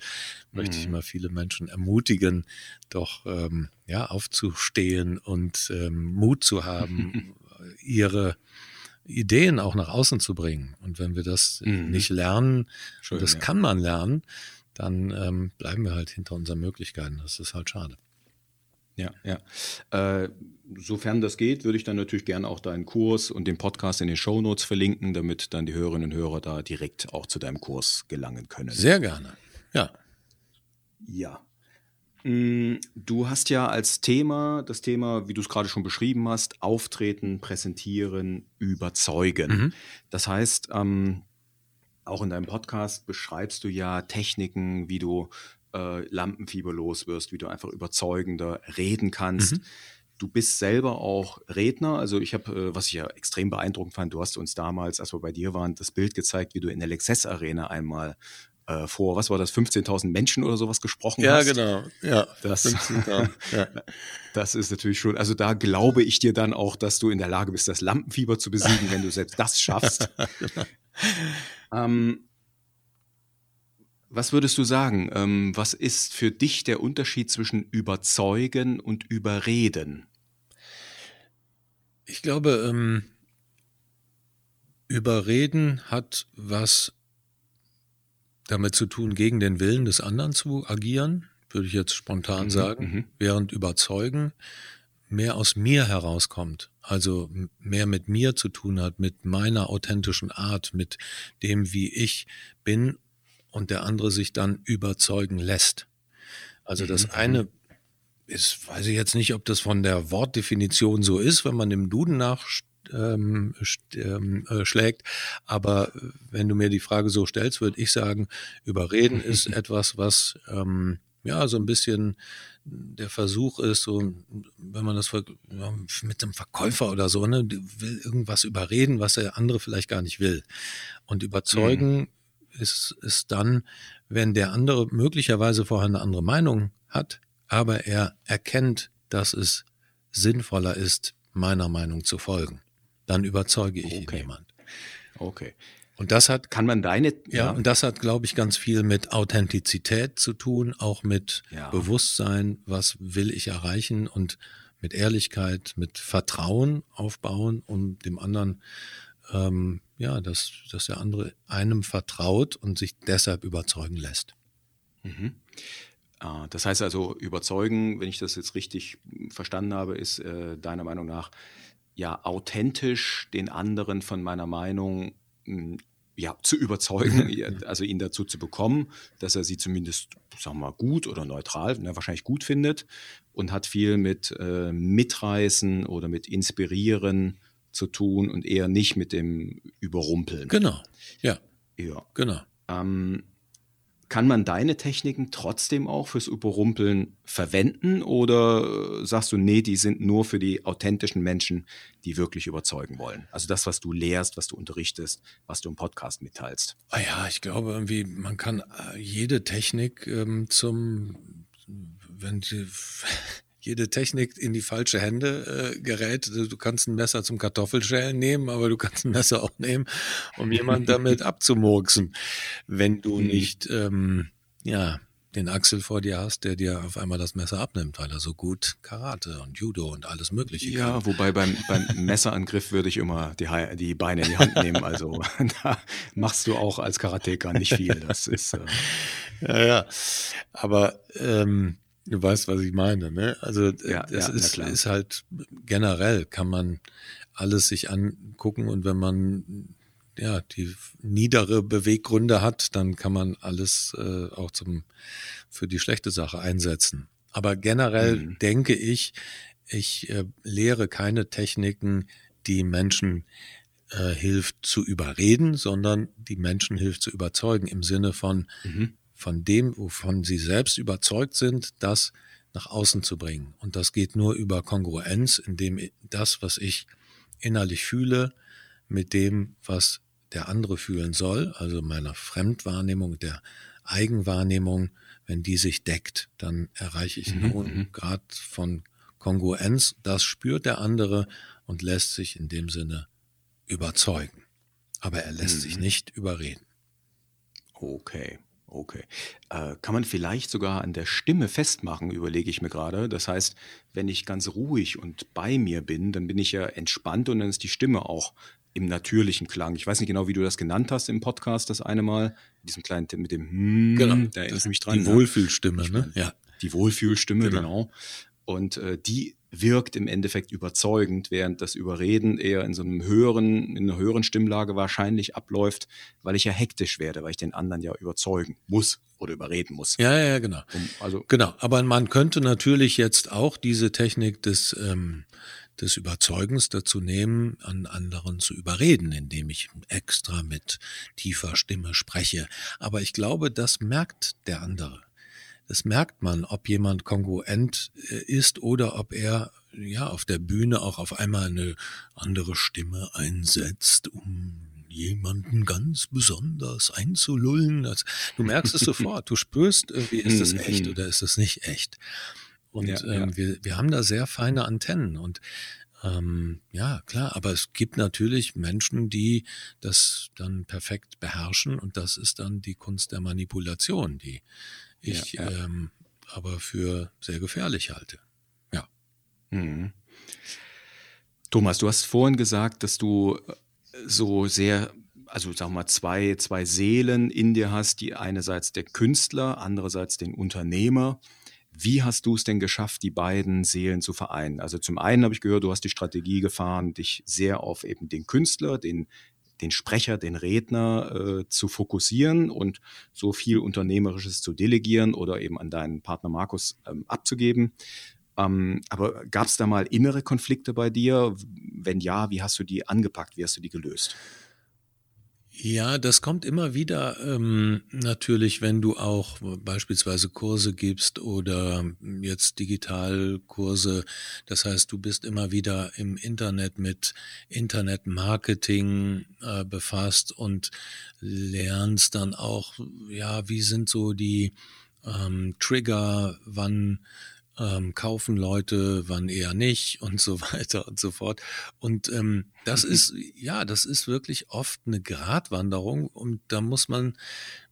mhm. möchte ich mhm. immer viele Menschen ermutigen, doch ähm, ja, aufzustehen und ähm, Mut zu haben, <laughs> ihre Ideen auch nach außen zu bringen. Und wenn wir das mhm. nicht lernen, Schön, das ja. kann man lernen, dann ähm, bleiben wir halt hinter unseren Möglichkeiten. Das ist halt schade. Ja, ja. Äh, sofern das geht, würde ich dann natürlich gerne auch deinen Kurs und den Podcast in den Show Notes verlinken, damit dann die Hörerinnen und Hörer da direkt auch zu deinem Kurs gelangen können. Sehr gerne. Ja. Ja. Mm, du hast ja als Thema das Thema, wie du es gerade schon beschrieben hast, auftreten, präsentieren, überzeugen. Mhm. Das heißt, ähm, auch in deinem Podcast beschreibst du ja Techniken, wie du äh, Lampenfieber los wirst, wie du einfach überzeugender reden kannst. Mhm. Du bist selber auch Redner. Also ich habe, äh, was ich ja extrem beeindruckend fand, du hast uns damals, als wir bei dir waren, das Bild gezeigt, wie du in der Lexus Arena einmal äh, vor, was war das, 15.000 Menschen oder sowas gesprochen ja, hast. Ja, genau. Ja, das, ja. <laughs> das ist natürlich schon, also da glaube ich dir dann auch, dass du in der Lage bist, das Lampenfieber zu besiegen, wenn du selbst das schaffst. <laughs> genau. ähm, was würdest du sagen? Ähm, was ist für dich der Unterschied zwischen überzeugen und überreden? Ich glaube, ähm, überreden hat was damit zu tun, gegen den Willen des anderen zu agieren, würde ich jetzt spontan mhm, sagen, mhm. während überzeugen mehr aus mir herauskommt, also mehr mit mir zu tun hat, mit meiner authentischen Art, mit dem, wie ich bin und der andere sich dann überzeugen lässt. Also das mhm. eine ist, weiß ich jetzt nicht, ob das von der Wortdefinition so ist, wenn man dem Duden nach ähm, ähm, äh, schlägt. Aber wenn du mir die Frage so stellst, würde ich sagen, überreden ist <laughs> etwas, was ähm, ja so ein bisschen der Versuch ist, so wenn man das mit einem Verkäufer oder so, ne, will irgendwas überreden, was der andere vielleicht gar nicht will. Und überzeugen mhm. ist, ist dann, wenn der andere möglicherweise vorher eine andere Meinung hat, aber er erkennt, dass es sinnvoller ist, meiner Meinung zu folgen dann überzeuge ich okay. jemand. Okay. Und das hat, kann man deine, ja, ja. und das hat, glaube ich, ganz viel mit Authentizität zu tun, auch mit ja. Bewusstsein, was will ich erreichen und mit Ehrlichkeit, mit Vertrauen aufbauen, um dem anderen, ähm, ja, dass, dass der andere einem vertraut und sich deshalb überzeugen lässt. Mhm. Ah, das heißt also, überzeugen, wenn ich das jetzt richtig verstanden habe, ist äh, deiner Meinung nach ja authentisch den anderen von meiner Meinung hm, ja, zu überzeugen, <laughs> also ihn dazu zu bekommen, dass er sie zumindest, sagen wir mal, gut oder neutral, ne, wahrscheinlich gut findet und hat viel mit äh, Mitreißen oder mit Inspirieren zu tun und eher nicht mit dem Überrumpeln. Genau, ja. Ja. Genau. Ähm, kann man deine Techniken trotzdem auch fürs Überrumpeln verwenden oder äh, sagst du, nee, die sind nur für die authentischen Menschen, die wirklich überzeugen wollen? Also das, was du lehrst, was du unterrichtest, was du im Podcast mitteilst. Ah ja, ich glaube irgendwie, man kann äh, jede Technik ähm, zum, wenn die, jede Technik in die falsche Hände äh, gerät. Du kannst ein Messer zum Kartoffelschälen nehmen, aber du kannst ein Messer auch nehmen, um jemanden damit <laughs> abzumurksen, wenn du mhm. nicht ähm, ja den Axel vor dir hast, der dir auf einmal das Messer abnimmt, weil er so gut Karate und Judo und alles Mögliche ja, kann. Ja, wobei beim, beim Messerangriff würde ich immer die, die Beine in die Hand nehmen. Also <laughs> <laughs> da machst du auch als Karateka nicht viel. Das ist äh ja, ja. Aber ähm, Du weißt, was ich meine, ne? Also äh, ja, das ja, ist, ist halt generell kann man alles sich angucken und wenn man ja die niedere Beweggründe hat, dann kann man alles äh, auch zum für die schlechte Sache einsetzen. Aber generell mhm. denke ich, ich äh, lehre keine Techniken, die Menschen äh, hilft zu überreden, sondern die Menschen hilft zu überzeugen im Sinne von, mhm von dem, wovon sie selbst überzeugt sind, das nach außen zu bringen. Und das geht nur über Kongruenz, indem das, was ich innerlich fühle, mit dem, was der andere fühlen soll, also meiner Fremdwahrnehmung, der Eigenwahrnehmung, wenn die sich deckt, dann erreiche ich einen mhm, hohen mhm. Grad von Kongruenz. Das spürt der andere und lässt sich in dem Sinne überzeugen. Aber er lässt mhm. sich nicht überreden. Okay. Okay. Äh, kann man vielleicht sogar an der Stimme festmachen, überlege ich mir gerade. Das heißt, wenn ich ganz ruhig und bei mir bin, dann bin ich ja entspannt und dann ist die Stimme auch im natürlichen Klang. Ich weiß nicht genau, wie du das genannt hast im Podcast das eine Mal, mit diesem kleinen mit dem hm, genau, da erinnere ich mich dran. Die ne? Wohlfühlstimme, ne? Ja. Die Wohlfühlstimme, genau. genau. Und äh, die wirkt im Endeffekt überzeugend, während das Überreden eher in so einem höheren, in einer höheren Stimmlage wahrscheinlich abläuft, weil ich ja hektisch werde, weil ich den anderen ja überzeugen muss oder überreden muss. Ja, ja, genau. Um, also genau. Aber man könnte natürlich jetzt auch diese Technik des ähm, des Überzeugens dazu nehmen, an anderen zu überreden, indem ich extra mit tiefer Stimme spreche. Aber ich glaube, das merkt der andere. Das merkt man, ob jemand kongruent äh, ist oder ob er ja auf der Bühne auch auf einmal eine andere Stimme einsetzt, um jemanden ganz besonders einzulullen. du merkst es sofort, du spürst, wie ist das <laughs> echt oder ist das nicht echt. Und ja, ähm, ja. Wir, wir haben da sehr feine Antennen und ähm, ja, klar, aber es gibt natürlich Menschen, die das dann perfekt beherrschen und das ist dann die Kunst der Manipulation, die ich ja, ja. Ähm, aber für sehr gefährlich halte. Ja. Mhm. Thomas, du hast vorhin gesagt, dass du äh, so sehr, also sagen wir mal, zwei, zwei Seelen in dir hast, die einerseits der Künstler, andererseits den Unternehmer. Wie hast du es denn geschafft, die beiden Seelen zu vereinen? Also zum einen habe ich gehört, du hast die Strategie gefahren, dich sehr auf eben den Künstler, den den Sprecher, den Redner äh, zu fokussieren und so viel Unternehmerisches zu delegieren oder eben an deinen Partner Markus ähm, abzugeben. Ähm, aber gab es da mal innere Konflikte bei dir? Wenn ja, wie hast du die angepackt? Wie hast du die gelöst? Ja, das kommt immer wieder ähm, natürlich, wenn du auch beispielsweise Kurse gibst oder jetzt Digitalkurse. Das heißt, du bist immer wieder im Internet mit Internetmarketing äh, befasst und lernst dann auch, ja, wie sind so die ähm, Trigger, wann ähm, kaufen Leute, wann eher nicht <laughs> und so weiter und so fort. Und ähm, das mhm. ist, ja, das ist wirklich oft eine Gratwanderung und da muss man,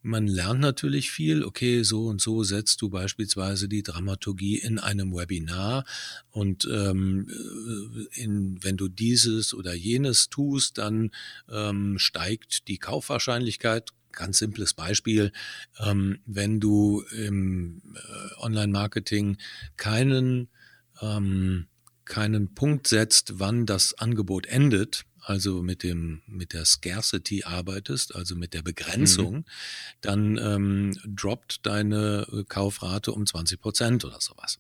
man lernt natürlich viel, okay, so und so setzt du beispielsweise die Dramaturgie in einem Webinar und ähm, äh, in, wenn du dieses oder jenes tust, dann ähm, steigt die Kaufwahrscheinlichkeit Ganz simples Beispiel, ähm, wenn du im äh, Online-Marketing keinen, ähm, keinen Punkt setzt, wann das Angebot endet, also mit dem mit der Scarcity arbeitest, also mit der Begrenzung, mhm. dann ähm, droppt deine Kaufrate um 20 Prozent oder sowas.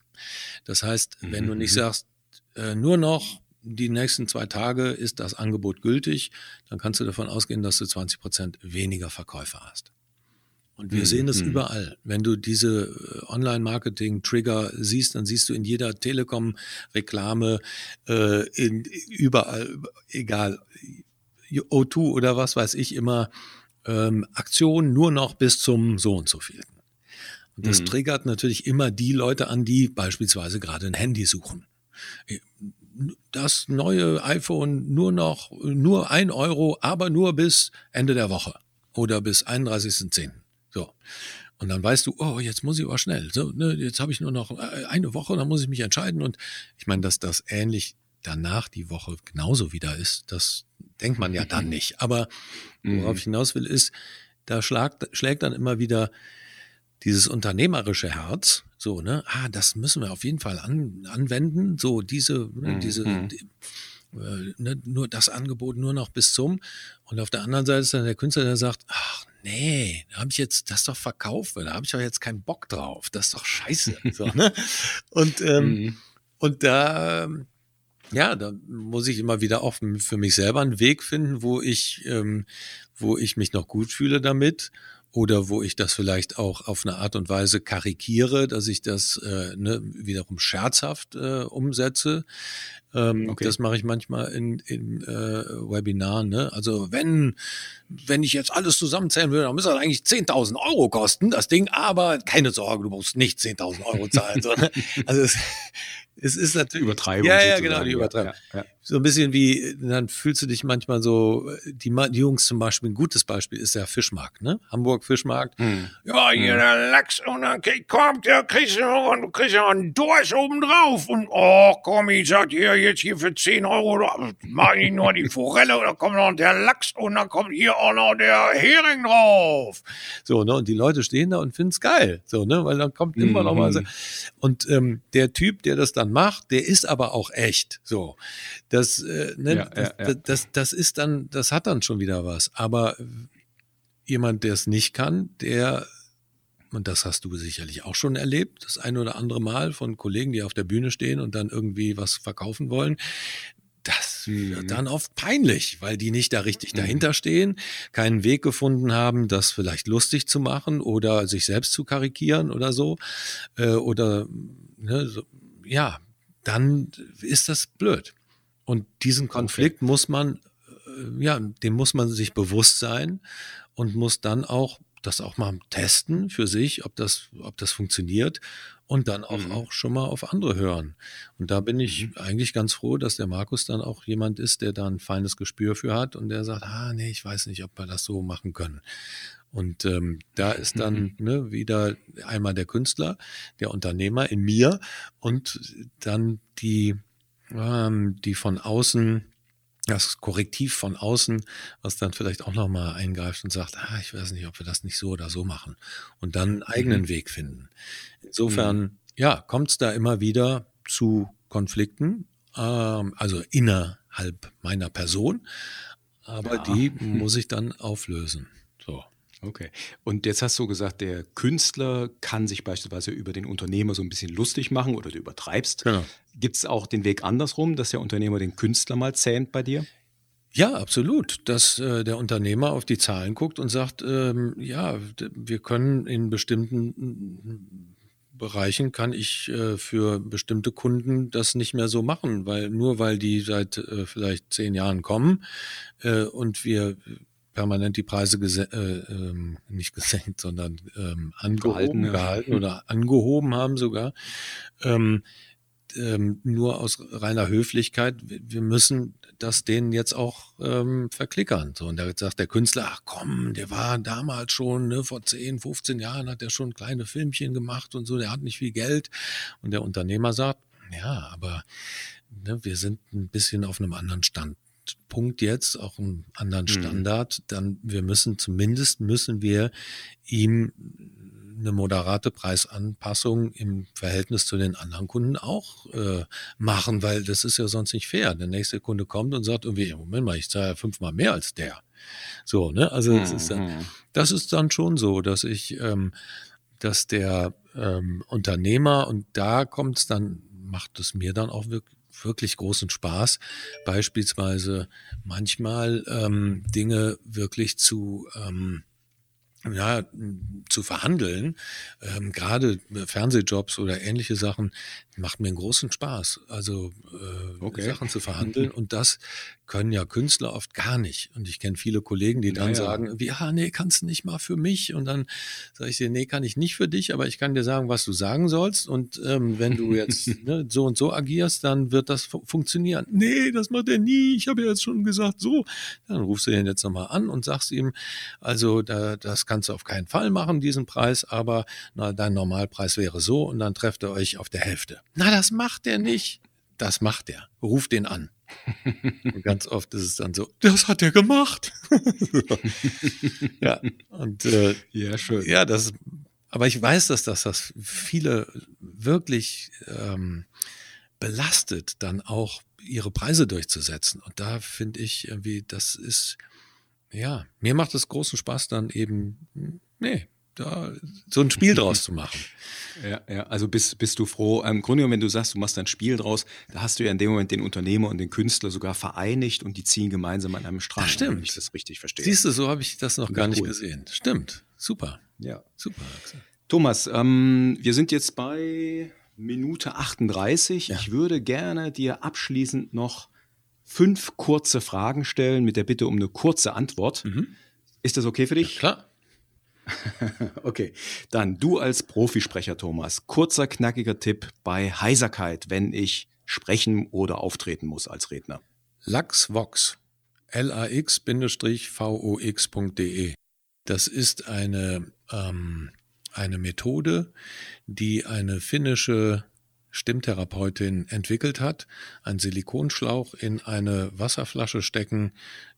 Das heißt, wenn mhm. du nicht mhm. sagst, äh, nur noch die nächsten zwei Tage ist das Angebot gültig, dann kannst du davon ausgehen, dass du 20 Prozent weniger Verkäufer hast. Und wir mhm. sehen das mhm. überall. Wenn du diese äh, Online-Marketing-Trigger siehst, dann siehst du in jeder Telekom-Reklame, äh, in, überall, egal, O2 oder was weiß ich immer, ähm, Aktion nur noch bis zum so und so viel. Und das mhm. triggert natürlich immer die Leute an, die beispielsweise gerade ein Handy suchen das neue iPhone nur noch, nur ein Euro, aber nur bis Ende der Woche oder bis 31.10. So. Und dann weißt du, oh, jetzt muss ich aber schnell. So, ne, jetzt habe ich nur noch äh, eine Woche, dann muss ich mich entscheiden. Und ich meine, dass das ähnlich danach die Woche genauso wieder ist, das denkt man ja dann nicht. Aber worauf mhm. ich hinaus will, ist, da schlägt, schlägt dann immer wieder dieses unternehmerische Herz, so, ne, ah, das müssen wir auf jeden Fall an, anwenden, so diese, ne, mhm. diese, die, äh, ne, nur das Angebot nur noch bis zum. Und auf der anderen Seite ist dann der Künstler, der sagt, ach nee, da habe ich jetzt das doch verkauft, da habe ich doch jetzt keinen Bock drauf, das ist doch scheiße. <laughs> so, ne? Und, ähm, mhm. und da, ja, da muss ich immer wieder auch für mich selber einen Weg finden, wo ich, ähm, wo ich mich noch gut fühle damit oder wo ich das vielleicht auch auf eine Art und Weise karikiere, dass ich das äh, ne, wiederum scherzhaft äh, umsetze. Ähm, okay. Das mache ich manchmal in, in äh, Webinaren. Ne? Also wenn, wenn ich jetzt alles zusammenzählen würde, dann müsste das eigentlich 10.000 Euro kosten, das Ding. Aber keine Sorge, du musst nicht 10.000 Euro zahlen. sondern, <laughs> also es, es ist natürlich Übertreibung. Ja, ja, genau, die Übertreibung. Ja, ja. So ein bisschen wie, dann fühlst du dich manchmal so, die, die, Jungs zum Beispiel, ein gutes Beispiel ist der Fischmarkt, ne? Hamburg Fischmarkt. Hm. Ja, hier hm. der Lachs und dann kommt, der kriegst du noch, du kriegst ja einen Dorsch oben drauf und oh komm, ich sag dir jetzt hier für 10 Euro, mach ich nur die Forelle dann kommt noch der Lachs und dann kommt hier auch noch der Hering drauf. So, ne? Und die Leute stehen da und finden's geil. So, ne? Weil dann kommt immer mhm. noch mal so. Und ähm, der Typ, der das dann macht, der ist aber auch echt. So. Das, äh, ne, ja, das, ja, ja. das, das ist dann, das hat dann schon wieder was. Aber jemand, der es nicht kann, der, und das hast du sicherlich auch schon erlebt, das ein oder andere Mal von Kollegen, die auf der Bühne stehen und dann irgendwie was verkaufen wollen, das wird mhm. dann oft peinlich, weil die nicht da richtig mhm. dahinter stehen, keinen Weg gefunden haben, das vielleicht lustig zu machen oder sich selbst zu karikieren oder so. Äh, oder ne, so, ja, dann ist das blöd. Und diesen Konflikt okay. muss man, äh, ja, dem muss man sich bewusst sein und muss dann auch das auch mal testen für sich, ob das, ob das funktioniert und dann auch, mhm. auch schon mal auf andere hören. Und da bin ich mhm. eigentlich ganz froh, dass der Markus dann auch jemand ist, der da ein feines Gespür für hat und der sagt, ah, nee, ich weiß nicht, ob wir das so machen können. Und ähm, da <laughs> ist dann mhm. ne, wieder einmal der Künstler, der Unternehmer in mir und dann die ähm, die von außen, das Korrektiv von außen, was dann vielleicht auch nochmal eingreift und sagt, ah, ich weiß nicht, ob wir das nicht so oder so machen und dann einen eigenen mhm. Weg finden. Insofern, mhm. ja, kommt es da immer wieder zu Konflikten, ähm, also innerhalb meiner Person, aber ja. die <laughs> muss ich dann auflösen. Okay. Und jetzt hast du gesagt, der Künstler kann sich beispielsweise über den Unternehmer so ein bisschen lustig machen oder du übertreibst. Genau. Gibt es auch den Weg andersrum, dass der Unternehmer den Künstler mal zähmt bei dir? Ja, absolut. Dass äh, der Unternehmer auf die Zahlen guckt und sagt, ähm, ja, wir können in bestimmten Bereichen kann ich äh, für bestimmte Kunden das nicht mehr so machen, weil nur weil die seit äh, vielleicht zehn Jahren kommen äh, und wir permanent die Preise äh, ähm, nicht gesenkt, sondern ähm, angehoben, gehalten, gehalten oder angehoben haben sogar. Ähm, ähm, nur aus reiner Höflichkeit, wir müssen das denen jetzt auch ähm, verklickern. So, und da sagt der Künstler, ach komm, der war damals schon, ne, vor 10, 15 Jahren hat er schon kleine Filmchen gemacht und so, der hat nicht viel Geld. Und der Unternehmer sagt, ja, aber ne, wir sind ein bisschen auf einem anderen Stand. Punkt jetzt, auch einen anderen mhm. Standard, mhm. dann wir müssen zumindest müssen wir ihm eine moderate Preisanpassung im Verhältnis zu den anderen Kunden auch äh, machen, weil das ist ja sonst nicht fair. Der nächste Kunde kommt und sagt irgendwie, Moment mal, ich zahle fünfmal mehr als der. So, ne? Also das, ist dann, mhm. das ist dann schon so, dass ich, ähm, dass der ähm, Unternehmer und da kommt es dann, macht es mir dann auch wirklich wirklich großen Spaß, beispielsweise manchmal ähm, Dinge wirklich zu ähm, ja, zu verhandeln, ähm, gerade Fernsehjobs oder ähnliche Sachen, macht mir einen großen Spaß. Also äh, okay. Sachen zu <laughs> verhandeln und das können ja Künstler oft gar nicht. Und ich kenne viele Kollegen, die dann naja. sagen, wie, ah, nee, kannst du nicht mal für mich. Und dann sage ich dir, nee, kann ich nicht für dich, aber ich kann dir sagen, was du sagen sollst. Und ähm, wenn du jetzt <laughs> ne, so und so agierst, dann wird das fu funktionieren. Nee, das macht er nie. Ich habe ja jetzt schon gesagt, so. Dann rufst du ihn jetzt nochmal an und sagst ihm, also da, das kannst du auf keinen Fall machen, diesen Preis, aber na, dein Normalpreis wäre so und dann trefft ihr euch auf der Hälfte. Na, das macht er nicht. Das macht er. Ruf den an. Und ganz oft ist es dann so, das hat er gemacht. <laughs> ja, und äh, ja, schön. Ja, das, aber ich weiß, dass das, das viele wirklich ähm, belastet, dann auch ihre Preise durchzusetzen. Und da finde ich irgendwie, das ist, ja, mir macht es großen Spaß dann eben, nee, da so ein Spiel draus zu machen. <laughs> Ja, ja, also bist, bist du froh. Im Grunde genommen, wenn du sagst, du machst ein Spiel draus, da hast du ja in dem Moment den Unternehmer und den Künstler sogar vereinigt und die ziehen gemeinsam an einem Strang. Das stimmt. Wenn ich das richtig verstehe. Siehst du, so habe ich das noch Ja, gar nicht cool. gesehen. Stimmt. Super. Ja. Super. Thomas, ähm, wir sind jetzt bei Minute 38. Ja. Ich würde gerne dir abschließend noch fünf kurze Fragen stellen mit der Bitte um eine kurze Antwort. Mhm. Ist das okay für dich? Klar. <laughs> Okay, dann du als Profisprecher, Thomas. Kurzer, knackiger Tipp bei Heiserkeit, wenn ich sprechen oder auftreten muss als Redner. Laxvox. lax-vox.de. Das ist eine, ähm, eine Methode, die eine finnische Stimmtherapeutin entwickelt hat. Ein Silikonschlauch in eine Wasserflasche stecken,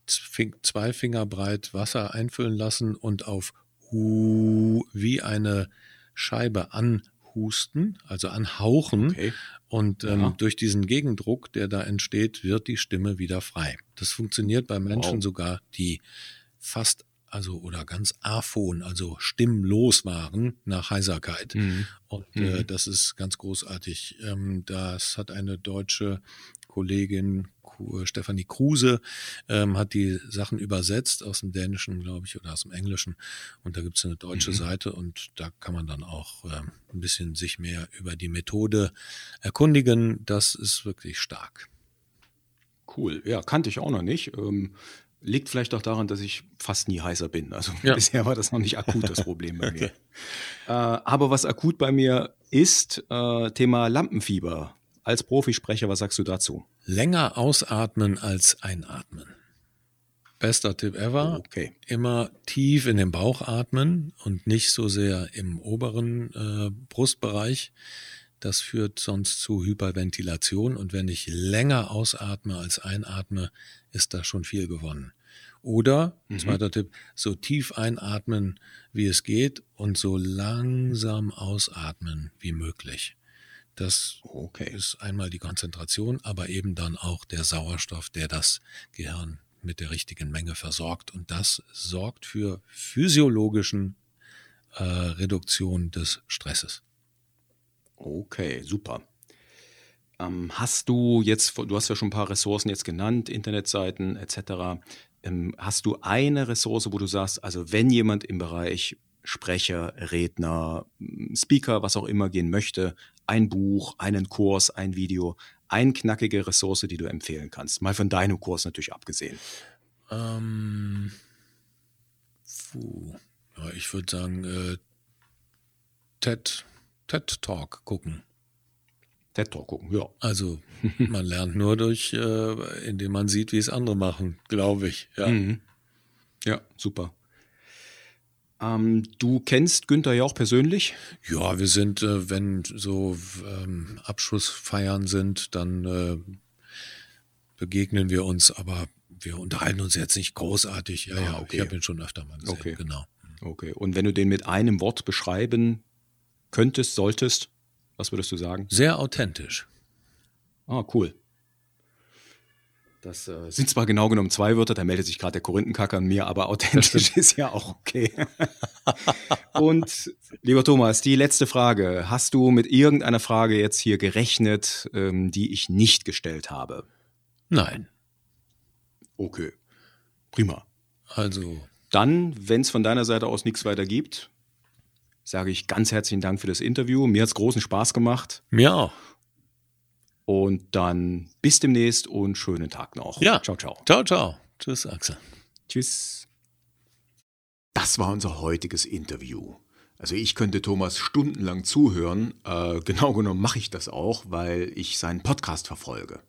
zwei Finger breit Wasser einfüllen lassen und auf Hu wie eine Scheibe anhusten, also anhauchen. Okay. Und ähm, Ja. durch diesen Gegendruck, der da entsteht, wird die Stimme wieder frei. Das funktioniert bei Menschen Wow. sogar, die fast, also oder ganz aphon, also stimmlos waren nach Heiserkeit. Mhm. Und äh, Mhm. das ist ganz großartig. Ähm, das hat eine deutsche Kollegin, Ku- Stefanie Kruse, ähm, hat die Sachen übersetzt aus dem Dänischen, glaube ich, oder aus dem Englischen. Und da gibt es eine deutsche Mhm. Seite und da kann man dann auch ähm, ein bisschen sich mehr über die Methode erkundigen. Das ist wirklich stark. Cool. Ja, kannte ich auch noch nicht. Ähm, liegt vielleicht auch daran, dass ich fast nie heißer bin. Also Ja. <laughs> bisher war das noch nicht akut das Problem bei <laughs> mir. Äh, aber was akut bei mir ist, äh, Thema Lampenfieber. Als Profisprecher, was sagst du dazu? Länger ausatmen als einatmen. Bester Tipp ever. Okay. immer tief in den Bauch atmen und nicht so sehr im oberen äh, Brustbereich. Das führt sonst zu Hyperventilation und wenn ich länger ausatme als einatme, ist da schon viel gewonnen. Oder, Mhm. zweiter Tipp, so tief einatmen, wie es geht und so langsam ausatmen wie möglich. Das Okay. ist einmal die Konzentration, aber eben dann auch der Sauerstoff, der das Gehirn mit der richtigen Menge versorgt. Und das sorgt für physiologischen äh, Reduktion des Stresses. Okay, super. Ähm, hast du jetzt, du hast ja schon ein paar Ressourcen jetzt genannt, Internetseiten etc. Ähm, hast du eine Ressource, wo du sagst, also wenn jemand im Bereich Sprecher, Redner, m, Speaker, was auch immer gehen möchte, ein Buch, einen Kurs, ein Video, eine knackige Ressource, die du empfehlen kannst? Mal von deinem Kurs natürlich abgesehen. Ähm. Ja, ich würde sagen, äh, TED, TED Talk gucken. TED Talk gucken, ja. Also <laughs> man lernt nur durch, äh, indem man sieht, wie es andere machen, glaube ich. Ja. Mhm. Ja, super. Ähm, du kennst Günther ja auch persönlich? Ja, wir sind, äh, wenn so ähm, Abschlussfeiern sind, dann äh, begegnen wir uns, aber wir unterhalten uns jetzt nicht großartig. Ja, Ah, ja, okay. ich habe ihn schon öfter mal gesehen. Okay. Genau. Okay. Und wenn du den mit einem Wort beschreiben könntest, solltest, was würdest du sagen? Sehr authentisch. Ah, cool. Das äh, sind zwar genau genommen zwei Wörter, da meldet sich gerade der Korinthenkacker an mir, aber <laughs> authentisch ist ja auch okay. <laughs> Und lieber Thomas, die letzte Frage. Hast du mit irgendeiner Frage jetzt hier gerechnet, ähm, die ich nicht gestellt habe? Nein. Okay. Prima. Also, Dann, wenn es von deiner Seite aus nichts weiter gibt, sage ich ganz herzlichen Dank für das Interview. Mir hat es großen Spaß gemacht. mir auch. Und dann bis demnächst und schönen Tag noch. Ja. Ciao, ciao. Ciao, ciao. Tschüss, Axel. Tschüss. Das war unser heutiges Interview. Also ich könnte Thomas stundenlang zuhören. Äh, genau genommen mache ich das auch, weil ich seinen Podcast verfolge.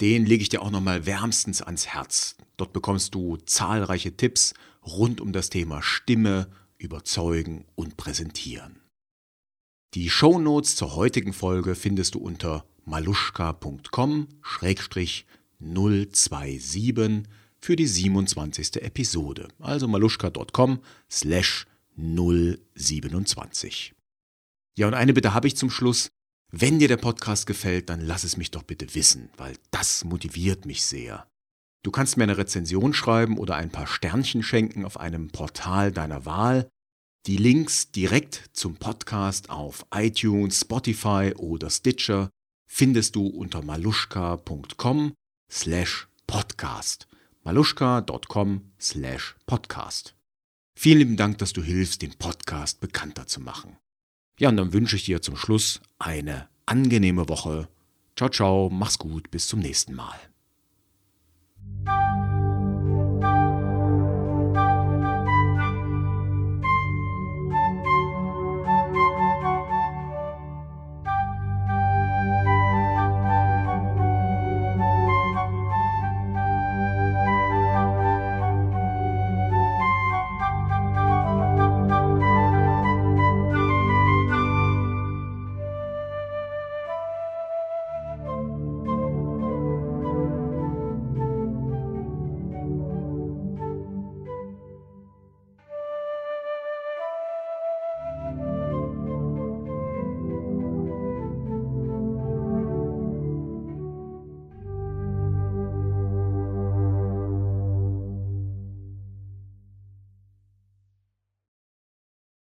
Den lege ich dir auch nochmal wärmstens ans Herz. Dort bekommst du zahlreiche Tipps rund um das Thema Stimme, Überzeugen und Präsentieren. Die Shownotes zur heutigen Folge findest du unter maluschka.com-027 für die 27. Episode. Also maluschka.com slash 027. Ja, und eine Bitte habe ich zum Schluss. Wenn dir der Podcast gefällt, dann lass es mich doch bitte wissen, weil das motiviert mich sehr. Du kannst mir eine Rezension schreiben oder ein paar Sternchen schenken auf einem Portal deiner Wahl. Die Links direkt zum Podcast auf iTunes, Spotify oder Stitcher findest du unter maluschka.com slash podcast. maluschka.com slash podcast. Vielen lieben Dank, dass du hilfst, den Podcast bekannter zu machen. Ja, und dann wünsche ich dir zum Schluss eine angenehme Woche. Ciao, ciao, mach's gut, bis zum nächsten Mal. Thank you.